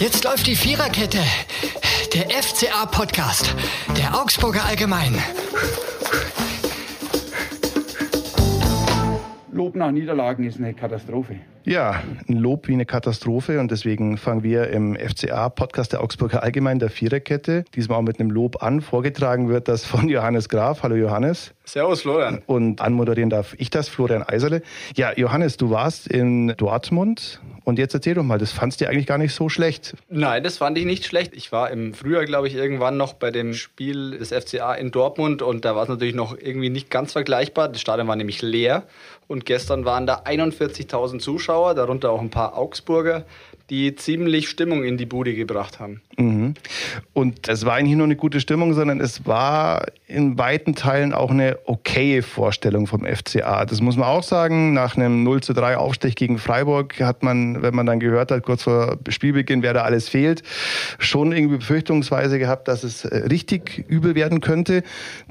Jetzt läuft die Viererkette. Der FCA-Podcast. Der Augsburger Allgemein. Lob nach Niederlagen ist eine Katastrophe. Ja, ein Lob wie eine Katastrophe und deswegen fangen wir im FCA-Podcast der Augsburger Allgemein der Viererkette diesmal auch mit einem Lob an. Vorgetragen wird das von Johannes Graf. Hallo Johannes. Servus Florian. Und anmoderieren darf ich das, Florian Eiserle. Ja, Johannes, du warst in Dortmund und jetzt erzähl doch mal, das fandst du eigentlich gar nicht so schlecht. Nein, das fand ich nicht schlecht. Ich war im Frühjahr, glaube ich, irgendwann noch bei dem Spiel des FCA in Dortmund und da war es natürlich noch irgendwie nicht ganz vergleichbar. Das Stadion war nämlich leer und gestern waren da 41.000 Zuschauer, darunter auch ein paar Augsburger die ziemlich Stimmung in die Bude gebracht haben. Mhm. Und es war nicht nur eine gute Stimmung, sondern es war in weiten Teilen auch eine okaye Vorstellung vom FCA. Das muss man auch sagen. Nach einem 0 zu 3 Aufstich gegen Freiburg hat man, wenn man dann gehört hat, kurz vor Spielbeginn, wer da alles fehlt, schon irgendwie befürchtungsweise gehabt, dass es äh, richtig übel werden könnte.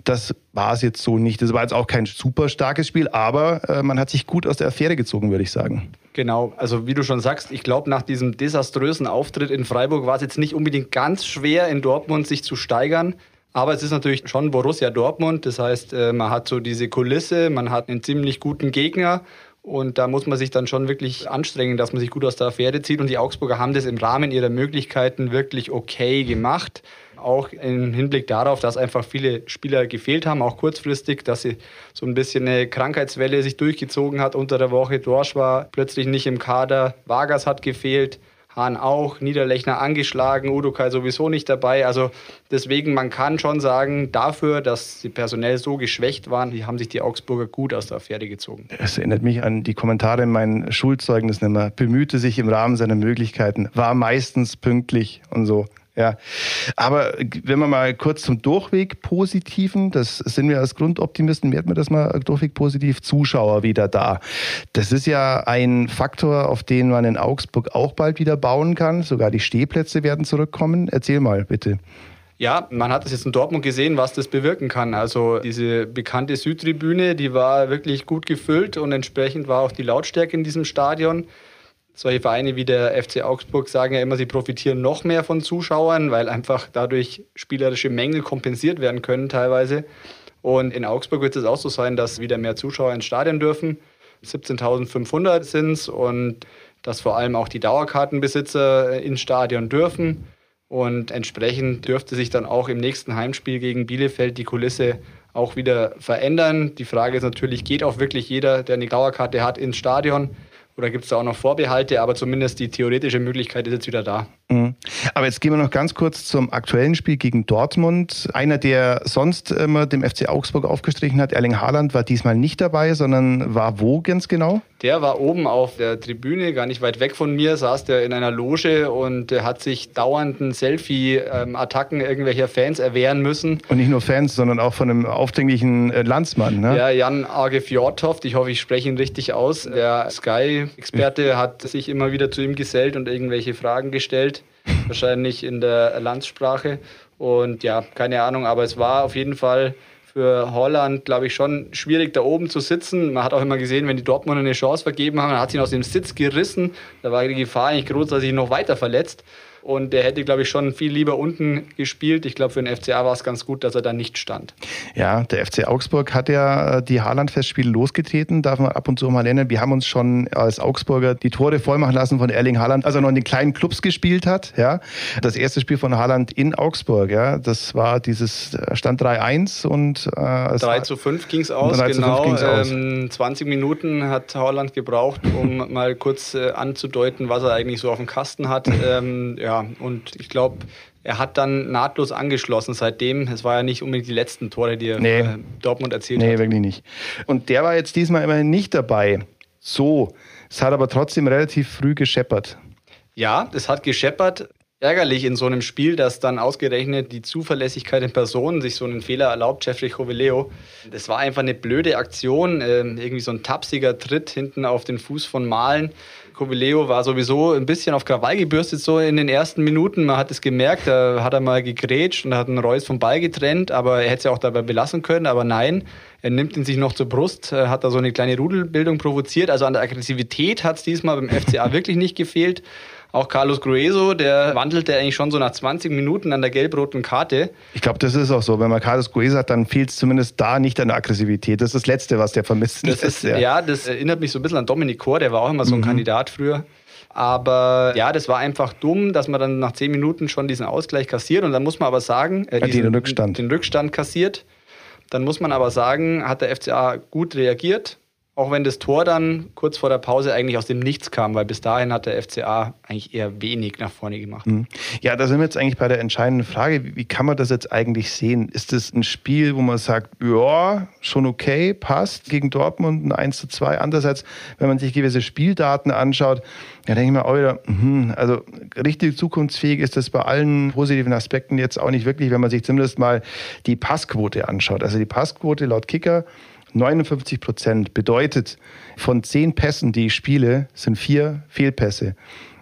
Das war es jetzt so nicht. Das war jetzt auch kein super starkes Spiel, aber äh, man hat sich gut aus der Affäre gezogen, würde ich sagen. Genau, also wie du schon sagst, ich glaube, nach diesem desaströsen Auftritt in Freiburg war es jetzt nicht unbedingt ganz schwer, in Dortmund sich zu steigern. Aber es ist natürlich schon Borussia Dortmund. Das heißt, äh, man hat so diese Kulisse, man hat einen ziemlich guten Gegner. Und da muss man sich dann schon wirklich anstrengen, dass man sich gut aus der Affäre zieht. Und die Augsburger haben das im Rahmen ihrer Möglichkeiten wirklich okay gemacht. Auch im Hinblick darauf, dass einfach viele Spieler gefehlt haben, auch kurzfristig, dass sie so ein bisschen eine Krankheitswelle sich durchgezogen hat unter der Woche. Dorsch war plötzlich nicht im Kader, Vargas hat gefehlt. Hahn auch, Niederlechner angeschlagen, Udokai sowieso nicht dabei. Also deswegen, man kann schon sagen, dafür, dass sie personell so geschwächt waren, die haben sich die Augsburger gut aus der Affäre gezogen. Es erinnert mich an die Kommentare in meinen Schulzeugnissen immer. Bemühte sich im Rahmen seiner Möglichkeiten, war meistens pünktlich und so. Ja, aber wenn wir mal kurz zum Durchweg Positiven, das sind wir als Grundoptimisten, werden wir das mal Durchweg positiv, Zuschauer wieder da. Das ist ja ein Faktor, auf den man in Augsburg auch bald wieder bauen kann. Sogar die Stehplätze werden zurückkommen. Erzähl mal bitte. Ja, man hat es jetzt in Dortmund gesehen, was das bewirken kann. Also diese bekannte Südtribüne, die war wirklich gut gefüllt und entsprechend war auch die Lautstärke in diesem Stadion. Solche Vereine wie der FC Augsburg sagen ja immer, sie profitieren noch mehr von Zuschauern, weil einfach dadurch spielerische Mängel kompensiert werden können teilweise. Und in Augsburg wird es auch so sein, dass wieder mehr Zuschauer ins Stadion dürfen. 17.500 sind es und dass vor allem auch die Dauerkartenbesitzer ins Stadion dürfen. Und entsprechend dürfte sich dann auch im nächsten Heimspiel gegen Bielefeld die Kulisse auch wieder verändern. Die Frage ist natürlich, geht auch wirklich jeder, der eine Dauerkarte hat, ins Stadion? Oder gibt es da auch noch Vorbehalte? Aber zumindest die theoretische Möglichkeit ist jetzt wieder da. Mhm. Aber jetzt gehen wir noch ganz kurz zum aktuellen Spiel gegen Dortmund. Einer, der sonst immer dem FC Augsburg aufgestrichen hat, Erling Haaland, war diesmal nicht dabei, sondern war wo ganz genau? Der war oben auf der Tribüne, gar nicht weit weg von mir, saß der in einer Loge und hat sich dauernden Selfie-Attacken irgendwelcher Fans erwehren müssen. Und nicht nur Fans, sondern auch von einem aufdringlichen äh, Landsmann. Ne? Ja, Jan Arge Fjordhoft, ich hoffe, ich spreche ihn richtig aus. Der Sky-Experte hat sich immer wieder zu ihm gesellt und irgendwelche Fragen gestellt wahrscheinlich in der Landssprache. Und ja, keine Ahnung, aber es war auf jeden Fall für Holland, glaube ich, schon schwierig, da oben zu sitzen. Man hat auch immer gesehen, wenn die Dortmunder eine Chance vergeben haben, dann hat sie ihn aus dem Sitz gerissen. Da war die Gefahr eigentlich groß, dass er sich noch weiter verletzt. Und der hätte, glaube ich, schon viel lieber unten gespielt. Ich glaube, für den FCA war es ganz gut, dass er da nicht stand. Ja, der FC Augsburg hat ja äh, die Haaland-Festspiele losgetreten, darf man ab und zu mal nennen. Wir haben uns schon als Augsburger die Tore vollmachen lassen von Erling Haaland, als er noch in den kleinen Clubs gespielt hat. Ja, das erste Spiel von Haaland in Augsburg, ja, das war dieses äh, Stand 3-1 und äh, 3 zu 5 ging es aus. Genau. Ähm, 20 Minuten hat Haaland gebraucht, um mal kurz äh, anzudeuten, was er eigentlich so auf dem Kasten hat. ähm, ja, und ich glaube, er hat dann nahtlos angeschlossen seitdem. Es war ja nicht unbedingt die letzten Tore, die er nee. äh, Dortmund erzielt nee, hat. Nee, wirklich nicht. Und der war jetzt diesmal immerhin nicht dabei. So, es hat aber trotzdem relativ früh gescheppert. Ja, es hat gescheppert. Ärgerlich in so einem Spiel, dass dann ausgerechnet die Zuverlässigkeit in Person sich so einen Fehler erlaubt, Jeffrey Joveleo. Das war einfach eine blöde Aktion, äh, irgendwie so ein tapsiger Tritt hinten auf den Fuß von Malen. Covileo war sowieso ein bisschen auf Krawall gebürstet, so in den ersten Minuten. Man hat es gemerkt, da hat er mal gegrätscht und hat einen Reus vom Ball getrennt, aber er hätte es ja auch dabei belassen können, aber nein, er nimmt ihn sich noch zur Brust, äh, hat da so eine kleine Rudelbildung provoziert. Also an der Aggressivität hat es diesmal beim FCA wirklich nicht gefehlt. Auch Carlos Grueso, der wandelte eigentlich schon so nach 20 Minuten an der gelb-roten Karte. Ich glaube, das ist auch so. Wenn man Carlos Grueso hat, dann fehlt es zumindest da nicht an der Aggressivität. Das ist das Letzte, was der vermisst. Das ist, ja. ja. das erinnert mich so ein bisschen an Dominik Kor, der war auch immer so ein mhm. Kandidat früher. Aber ja, das war einfach dumm, dass man dann nach 10 Minuten schon diesen Ausgleich kassiert. Und dann muss man aber sagen, äh, diesen, den, Rückstand. den Rückstand kassiert. Dann muss man aber sagen, hat der FCA gut reagiert auch wenn das Tor dann kurz vor der Pause eigentlich aus dem Nichts kam, weil bis dahin hat der FCA eigentlich eher wenig nach vorne gemacht. Mhm. Ja, da sind wir jetzt eigentlich bei der entscheidenden Frage. Wie kann man das jetzt eigentlich sehen? Ist das ein Spiel, wo man sagt, ja, schon okay, passt gegen Dortmund ein 1 zu 2? Andererseits, wenn man sich gewisse Spieldaten anschaut, da denke ich mir auch wieder, mh, also richtig zukunftsfähig ist das bei allen positiven Aspekten jetzt auch nicht wirklich, wenn man sich zumindest mal die Passquote anschaut. Also die Passquote laut Kicker 59 Prozent bedeutet, von zehn Pässen, die ich spiele, sind vier Fehlpässe.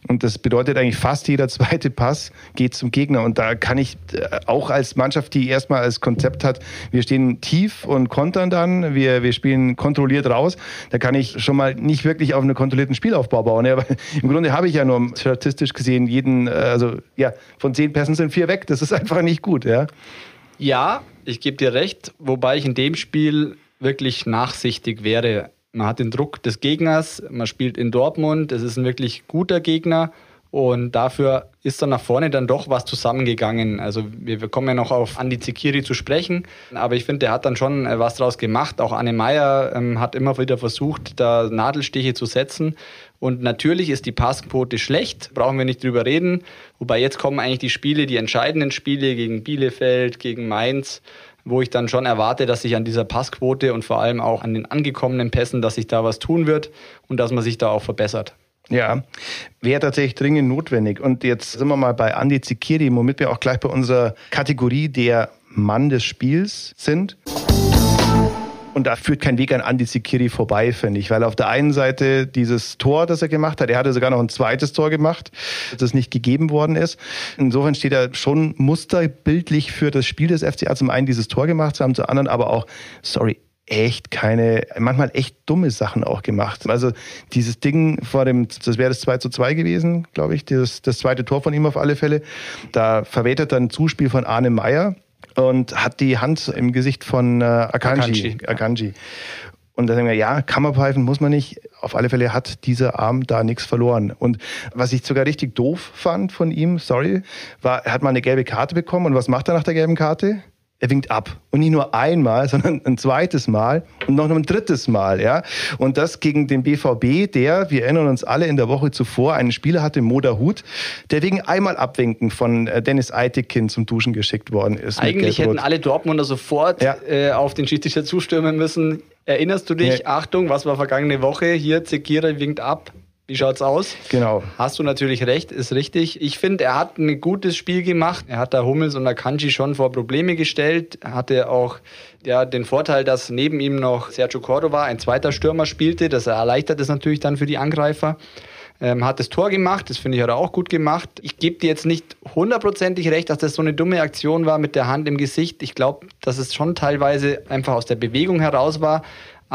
Und das bedeutet eigentlich fast jeder zweite Pass geht zum Gegner. Und da kann ich äh, auch als Mannschaft, die erstmal als Konzept hat, wir stehen tief und kontern dann, wir, wir spielen kontrolliert raus, da kann ich schon mal nicht wirklich auf einen kontrollierten Spielaufbau bauen. Ja, Im Grunde habe ich ja nur statistisch gesehen jeden, äh, also ja, von zehn Pässen sind vier weg. Das ist einfach nicht gut. Ja, ja ich gebe dir recht, wobei ich in dem Spiel wirklich nachsichtig wäre. Man hat den Druck des Gegners, man spielt in Dortmund, es ist ein wirklich guter Gegner und dafür ist dann nach vorne dann doch was zusammengegangen. Also wir, wir kommen ja noch auf Andi Zikiri zu sprechen, aber ich finde, der hat dann schon äh, was draus gemacht. Auch Anne Meyer ähm, hat immer wieder versucht, da Nadelstiche zu setzen. Und natürlich ist die Passquote schlecht, brauchen wir nicht drüber reden. Wobei jetzt kommen eigentlich die Spiele, die entscheidenden Spiele gegen Bielefeld, gegen Mainz wo ich dann schon erwarte, dass sich an dieser Passquote und vor allem auch an den angekommenen Pässen, dass sich da was tun wird und dass man sich da auch verbessert. Ja, wäre tatsächlich dringend notwendig. Und jetzt sind wir mal bei Andi Zikiri, womit wir auch gleich bei unserer Kategorie der Mann des Spiels sind. Und da führt kein Weg an Andi Sikiri vorbei, finde ich. Weil auf der einen Seite dieses Tor, das er gemacht hat, er hatte sogar noch ein zweites Tor gemacht, das nicht gegeben worden ist. Insofern steht er schon musterbildlich für das Spiel des FCA. Zum einen dieses Tor gemacht zu haben, zum anderen aber auch, sorry, echt keine, manchmal echt dumme Sachen auch gemacht. Also dieses Ding vor dem, das wäre das 2 zu 2 gewesen, glaube ich, das, das zweite Tor von ihm auf alle Fälle. Da verwertet er ein Zuspiel von Arne Meyer, und hat die Hand im Gesicht von äh, Akanji. Akanji. Akanji. Und da sagen wir, ja, Kammerpfeifen muss man nicht. Auf alle Fälle hat dieser Arm da nichts verloren. Und was ich sogar richtig doof fand von ihm, sorry, war, er hat mal eine gelbe Karte bekommen. Und was macht er nach der gelben Karte? Er winkt ab. Und nicht nur einmal, sondern ein zweites Mal und noch ein drittes Mal. Ja? Und das gegen den BVB, der, wir erinnern uns alle, in der Woche zuvor einen Spieler hatte, Moda Hut, der wegen einmal Abwinken von äh, Dennis Eitekin zum Duschen geschickt worden ist. Eigentlich hätten alle Dortmunder sofort ja. äh, auf den Schiedsrichter zustürmen müssen. Erinnerst du dich, nee. Achtung, was war vergangene Woche? Hier, Zekira winkt ab. Wie schaut's aus? Genau. Hast du natürlich recht, ist richtig. Ich finde, er hat ein gutes Spiel gemacht. Er hat da Hummels und Akanji schon vor Probleme gestellt. Er hatte auch ja, den Vorteil, dass neben ihm noch Sergio Cordova, ein zweiter Stürmer, spielte. Das erleichtert es natürlich dann für die Angreifer. Ähm, hat das Tor gemacht, das finde ich hat er auch gut gemacht. Ich gebe dir jetzt nicht hundertprozentig recht, dass das so eine dumme Aktion war mit der Hand im Gesicht. Ich glaube, dass es schon teilweise einfach aus der Bewegung heraus war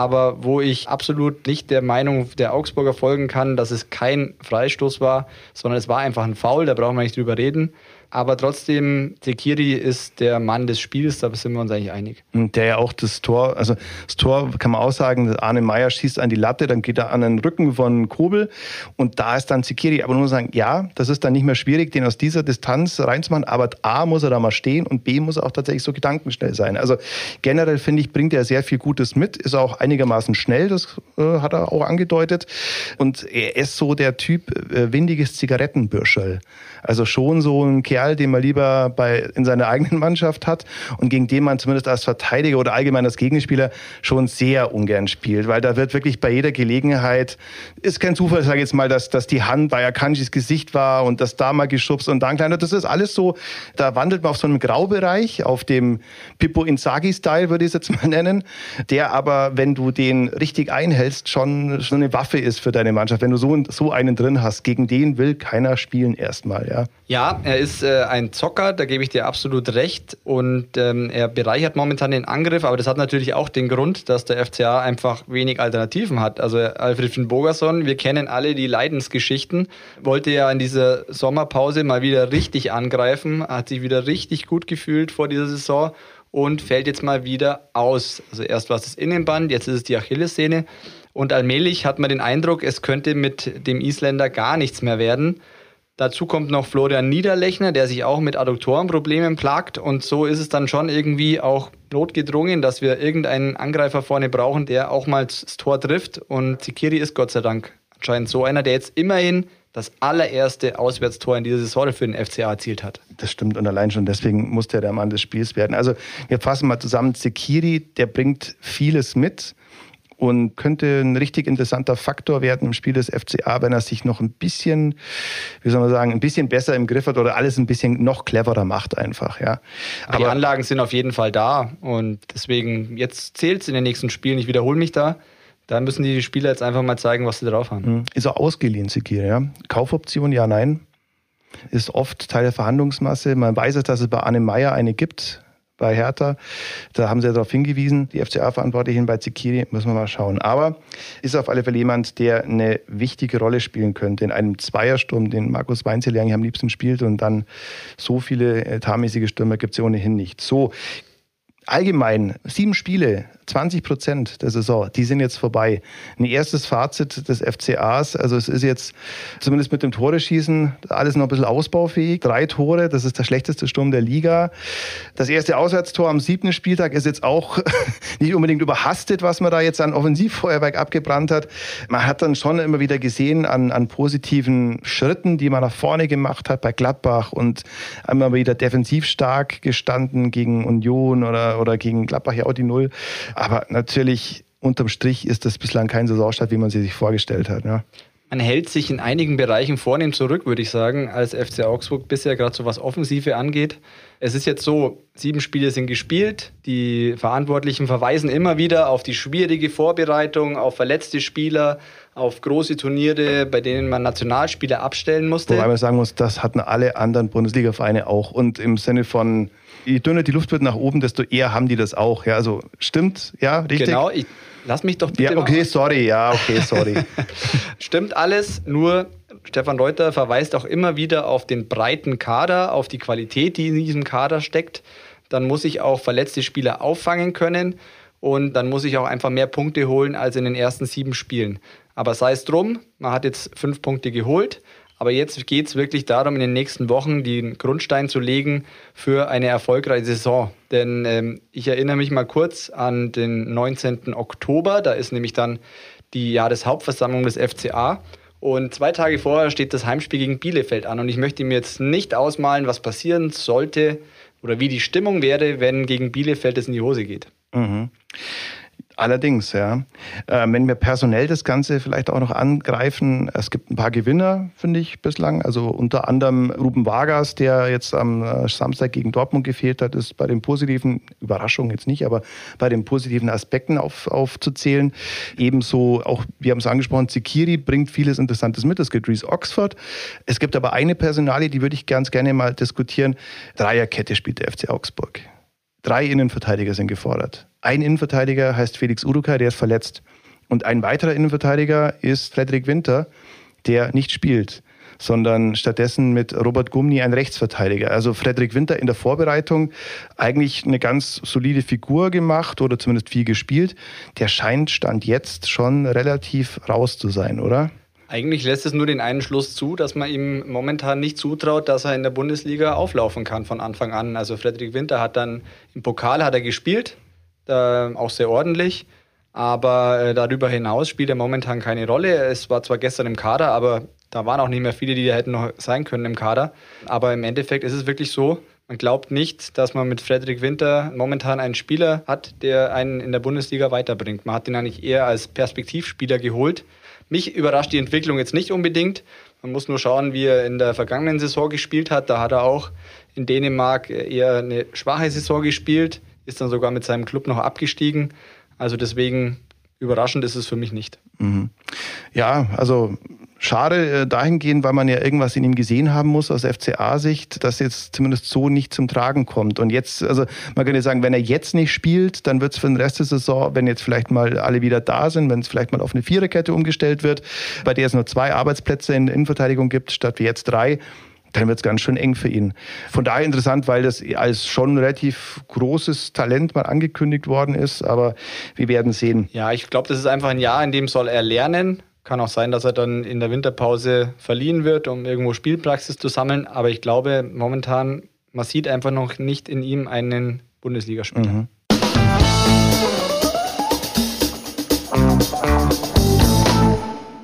aber wo ich absolut nicht der Meinung der Augsburger folgen kann, dass es kein Freistoß war, sondern es war einfach ein Foul, da brauchen wir nicht drüber reden. Aber trotzdem, Tekiri ist der Mann des Spiels, da sind wir uns eigentlich einig. Der ja auch das Tor, also das Tor kann man auch sagen, Arne Meyer schießt an die Latte, dann geht er an den Rücken von Kobel und da ist dann Tekiri. Aber nur sagen, ja, das ist dann nicht mehr schwierig, den aus dieser Distanz reinzumachen, aber A muss er da mal stehen und B muss er auch tatsächlich so gedankenschnell sein. Also generell finde ich, bringt er sehr viel Gutes mit, ist auch einigermaßen schnell, das äh, hat er auch angedeutet. Und er ist so der Typ äh, windiges Zigarettenbürscherl. Also schon so ein Kerl, den man lieber bei, in seiner eigenen Mannschaft hat und gegen den man zumindest als Verteidiger oder allgemein als Gegenspieler schon sehr ungern spielt, weil da wird wirklich bei jeder Gelegenheit, ist kein Zufall, sage ich jetzt mal, dass, dass die Hand bei Akanjis Gesicht war und das da mal geschubst und dann kleiner. Das ist alles so, da wandelt man auf so einem Graubereich, auf dem Pippo Inzaghi-Style, würde ich es jetzt mal nennen, der aber, wenn du den richtig einhältst, schon, schon eine Waffe ist für deine Mannschaft. Wenn du so, so einen drin hast, gegen den will keiner spielen erstmal. Ja, ja er ist äh, ein Zocker, da gebe ich dir absolut recht. Und ähm, er bereichert momentan den Angriff, aber das hat natürlich auch den Grund, dass der FCA einfach wenig Alternativen hat. Also Alfred von Bogerson, wir kennen alle die Leidensgeschichten, wollte ja in dieser Sommerpause mal wieder richtig angreifen, hat sich wieder richtig gut gefühlt vor dieser Saison und fällt jetzt mal wieder aus. Also erst war es das Innenband, jetzt ist es die Achillessehne. Und allmählich hat man den Eindruck, es könnte mit dem Isländer gar nichts mehr werden. Dazu kommt noch Florian Niederlechner, der sich auch mit Adduktorenproblemen plagt. Und so ist es dann schon irgendwie auch notgedrungen, dass wir irgendeinen Angreifer vorne brauchen, der auch mal das Tor trifft. Und Zikiri ist Gott sei Dank anscheinend so einer, der jetzt immerhin das allererste Auswärtstor in dieser Saison für den FCA erzielt hat. Das stimmt und allein schon deswegen musste er der Mann des Spiels werden. Also wir fassen mal zusammen, Zekiri, der bringt vieles mit und könnte ein richtig interessanter Faktor werden im Spiel des FCA, wenn er sich noch ein bisschen, wie soll man sagen, ein bisschen besser im Griff hat oder alles ein bisschen noch cleverer macht einfach. Ja. Aber die Anlagen sind auf jeden Fall da und deswegen jetzt zählt es in den nächsten Spielen. Ich wiederhole mich da. Da müssen die Spieler jetzt einfach mal zeigen, was sie drauf haben. Hm. Ist er ausgeliehen, Sekir, ja? Kaufoption, ja, nein. Ist oft Teil der Verhandlungsmasse. Man weiß es, dass es bei Anne Meyer eine gibt, bei Hertha. Da haben sie ja darauf hingewiesen, die FCA-Verantwortlichen bei Zikiri, müssen wir mal schauen. Aber ist auf alle Fälle jemand, der eine wichtige Rolle spielen könnte in einem Zweiersturm, den Markus Weinzel eigentlich am liebsten spielt und dann so viele etatmäßige Stürmer gibt es ja ohnehin nicht. So, allgemein sieben Spiele, 20 Prozent der Saison, die sind jetzt vorbei. Ein erstes Fazit des FCAs, also es ist jetzt zumindest mit dem Tore-Schießen alles noch ein bisschen ausbaufähig. Drei Tore, das ist der schlechteste Sturm der Liga. Das erste Auswärtstor am siebten Spieltag ist jetzt auch nicht unbedingt überhastet, was man da jetzt an Offensivfeuerwerk abgebrannt hat. Man hat dann schon immer wieder gesehen an, an positiven Schritten, die man nach vorne gemacht hat bei Gladbach und einmal wieder defensiv stark gestanden gegen Union oder, oder gegen Gladbach ja auch die Null. Aber natürlich, unterm Strich ist das bislang kein Saisonstart, wie man sie sich vorgestellt hat. Ja. Man hält sich in einigen Bereichen vornehm zurück, würde ich sagen, als FC Augsburg bisher gerade so was Offensive angeht. Es ist jetzt so, sieben Spiele sind gespielt. Die Verantwortlichen verweisen immer wieder auf die schwierige Vorbereitung, auf verletzte Spieler, auf große Turniere, bei denen man Nationalspieler abstellen musste. Wobei man sagen muss, das hatten alle anderen Bundesliga-Vereine auch. Und im Sinne von je dünner die Luft wird nach oben, desto eher haben die das auch. Ja, also stimmt, ja, richtig. Genau, ich, lass mich doch bitte. Ja, okay, sorry, ja, okay, sorry. stimmt alles, nur Stefan Reuter verweist auch immer wieder auf den breiten Kader, auf die Qualität, die in diesem Kader steckt. Dann muss ich auch verletzte Spieler auffangen können und dann muss ich auch einfach mehr Punkte holen als in den ersten sieben Spielen. Aber sei es drum, man hat jetzt fünf Punkte geholt. Aber jetzt geht es wirklich darum, in den nächsten Wochen den Grundstein zu legen für eine erfolgreiche Saison. Denn ähm, ich erinnere mich mal kurz an den 19. Oktober. Da ist nämlich dann die Jahreshauptversammlung des FCA. Und zwei Tage vorher steht das Heimspiel gegen Bielefeld an. Und ich möchte mir jetzt nicht ausmalen, was passieren sollte oder wie die Stimmung wäre, wenn gegen Bielefeld es in die Hose geht. Mhm. Allerdings, ja. Äh, wenn wir personell das Ganze vielleicht auch noch angreifen, es gibt ein paar Gewinner, finde ich, bislang. Also unter anderem Ruben Vargas, der jetzt am äh, Samstag gegen Dortmund gefehlt hat, ist bei den positiven, Überraschungen jetzt nicht, aber bei den positiven Aspekten auf, aufzuzählen. Ebenso auch, wir haben es angesprochen, Zikiri bringt vieles Interessantes mit. Es gibt Reese Oxford. Es gibt aber eine Personalie, die würde ich ganz gerne mal diskutieren. Dreierkette spielt der FC Augsburg. Drei Innenverteidiger sind gefordert. Ein Innenverteidiger heißt Felix Uruka, der ist verletzt. Und ein weiterer Innenverteidiger ist Frederik Winter, der nicht spielt, sondern stattdessen mit Robert Gumni ein Rechtsverteidiger. Also Frederik Winter in der Vorbereitung eigentlich eine ganz solide Figur gemacht oder zumindest viel gespielt. Der scheint Stand jetzt schon relativ raus zu sein, oder? Eigentlich lässt es nur den einen Schluss zu, dass man ihm momentan nicht zutraut, dass er in der Bundesliga auflaufen kann von Anfang an. Also Frederik Winter hat dann im Pokal hat er gespielt, äh, auch sehr ordentlich. Aber äh, darüber hinaus spielt er momentan keine Rolle. Es war zwar gestern im Kader, aber da waren auch nicht mehr viele, die da hätten noch sein können im Kader. Aber im Endeffekt ist es wirklich so, man glaubt nicht, dass man mit Frederik Winter momentan einen Spieler hat, der einen in der Bundesliga weiterbringt. Man hat ihn eigentlich eher als Perspektivspieler geholt, mich überrascht die Entwicklung jetzt nicht unbedingt. Man muss nur schauen, wie er in der vergangenen Saison gespielt hat. Da hat er auch in Dänemark eher eine schwache Saison gespielt, ist dann sogar mit seinem Club noch abgestiegen. Also deswegen überraschend ist es für mich nicht. Mhm. Ja, also Schade äh, dahingehend, weil man ja irgendwas in ihm gesehen haben muss aus FCA-Sicht, dass jetzt zumindest so nicht zum Tragen kommt. Und jetzt, also man könnte sagen, wenn er jetzt nicht spielt, dann wird es für den Rest der Saison, wenn jetzt vielleicht mal alle wieder da sind, wenn es vielleicht mal auf eine Viererkette umgestellt wird, bei der es nur zwei Arbeitsplätze in der Innenverteidigung gibt, statt wie jetzt drei, dann wird es ganz schön eng für ihn. Von daher interessant, weil das als schon relativ großes Talent mal angekündigt worden ist, aber wir werden sehen. Ja, ich glaube, das ist einfach ein Jahr, in dem soll er lernen kann auch sein, dass er dann in der Winterpause verliehen wird, um irgendwo Spielpraxis zu sammeln. Aber ich glaube momentan, man sieht einfach noch nicht in ihm einen Bundesligaspieler. Mhm.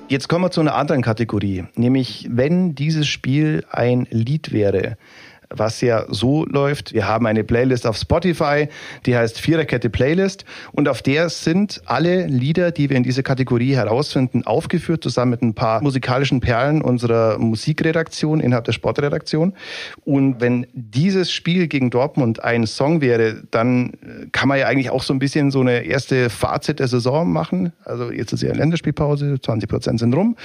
Jetzt kommen wir zu einer anderen Kategorie, nämlich wenn dieses Spiel ein Lied wäre, was ja so läuft. Wir haben eine Playlist auf Spotify, die heißt Viererkette Playlist und auf der sind alle Lieder, die wir in dieser Kategorie herausfinden, aufgeführt, zusammen mit ein paar musikalischen Perlen unserer Musikredaktion innerhalb der Sportredaktion. Und wenn dieses Spiel gegen Dortmund ein Song wäre, dann äh, kann man ja eigentlich auch so ein bisschen so eine erste Fazit der Saison machen. Also jetzt ist ja eine Länderspielpause, 20 Prozent sind rum.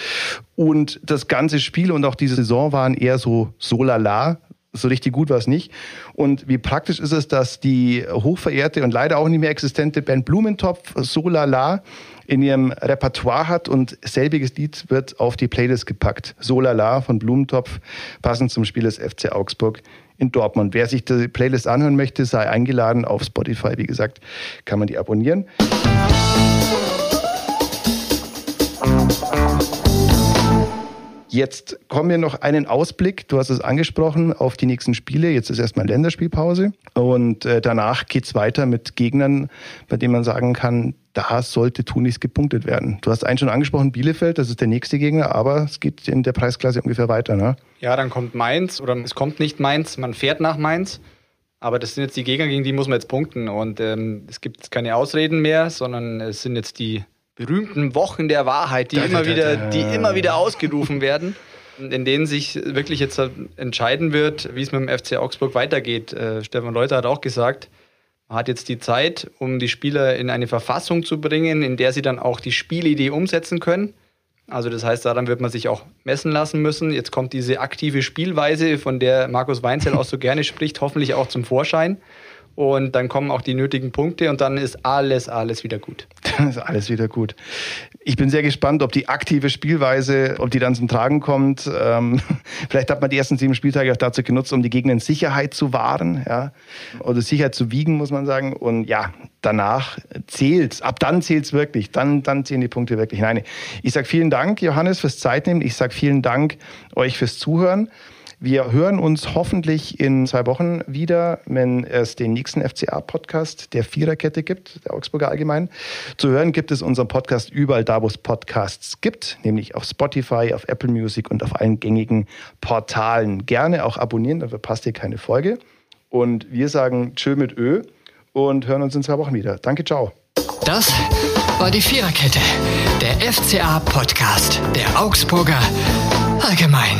Und das ganze Spiel und auch diese Saison waren eher so so lala, so richtig gut war es nicht. Und wie praktisch ist es, dass die hochverehrte und leider auch nicht mehr existente Band Blumentopf So Lala in ihrem Repertoire hat und selbiges Lied wird auf die Playlist gepackt. So Lala von Blumentopf, passend zum Spiel des FC Augsburg in Dortmund. Wer sich die Playlist anhören möchte, sei eingeladen auf Spotify. Wie gesagt, kann man die abonnieren. Jetzt kommen wir noch einen Ausblick, du hast es angesprochen, auf die nächsten Spiele. Jetzt ist erstmal Länderspielpause und äh, danach es weiter mit Gegnern, bei denen man sagen kann, da sollte Tunis gepunktet werden. Du hast einen schon angesprochen, Bielefeld, das ist der nächste Gegner, aber es geht in der Preisklasse ungefähr weiter, ne? Ja, dann kommt Mainz oder es kommt nicht Mainz, man fährt nach Mainz. Aber das sind jetzt die Gegner, gegen die muss man jetzt punkten. Und ähm, es gibt keine Ausreden mehr, sondern es sind jetzt die berühmten Wochen der Wahrheit, die, da, immer, da, wieder, da, die immer wieder ausgerufen werden, in denen sich wirklich jetzt entscheiden wird, wie es mit dem FC Augsburg weitergeht. Äh, Stefan Leuter hat auch gesagt, man hat jetzt die Zeit, um die Spieler in eine Verfassung zu bringen, in der sie dann auch die Spielidee umsetzen können. Also das heißt, daran wird man sich auch messen lassen müssen. Jetzt kommt diese aktive Spielweise, von der Markus Weinzel auch so gerne spricht, hoffentlich auch zum Vorschein und dann kommen auch die nötigen Punkte und dann ist alles, alles wieder gut. Dann ist alles wieder gut. Ich bin sehr gespannt, ob die aktive Spielweise, ob die dann zum Tragen kommt. Ähm, vielleicht hat man die ersten sieben Spieltage auch dazu genutzt, um die Gegner in Sicherheit zu wahren, ja, oder Sicherheit zu wiegen, muss man sagen. Und ja, danach zählt's. Ab dann zählt's wirklich. Dann, dann zählen die Punkte wirklich. Nein, ich sage vielen Dank, Johannes, fürs Zeitnehmen. Ich sage vielen Dank euch fürs Zuhören. Wir hören uns hoffentlich in zwei Wochen wieder, wenn es den nächsten FCA-Podcast der Viererkette gibt, der Augsburger Allgemein. Zu hören gibt es unseren Podcast überall da, wo es Podcasts gibt, nämlich auf Spotify, auf Apple Music und auf allen gängigen Portalen. Gerne auch abonnieren, dann verpasst ihr keine Folge. Und wir sagen Tschö mit Ö und hören uns in zwei Wochen wieder. Danke, ciao. Das war die Viererkette, der FCA-Podcast der Augsburger Allgemein.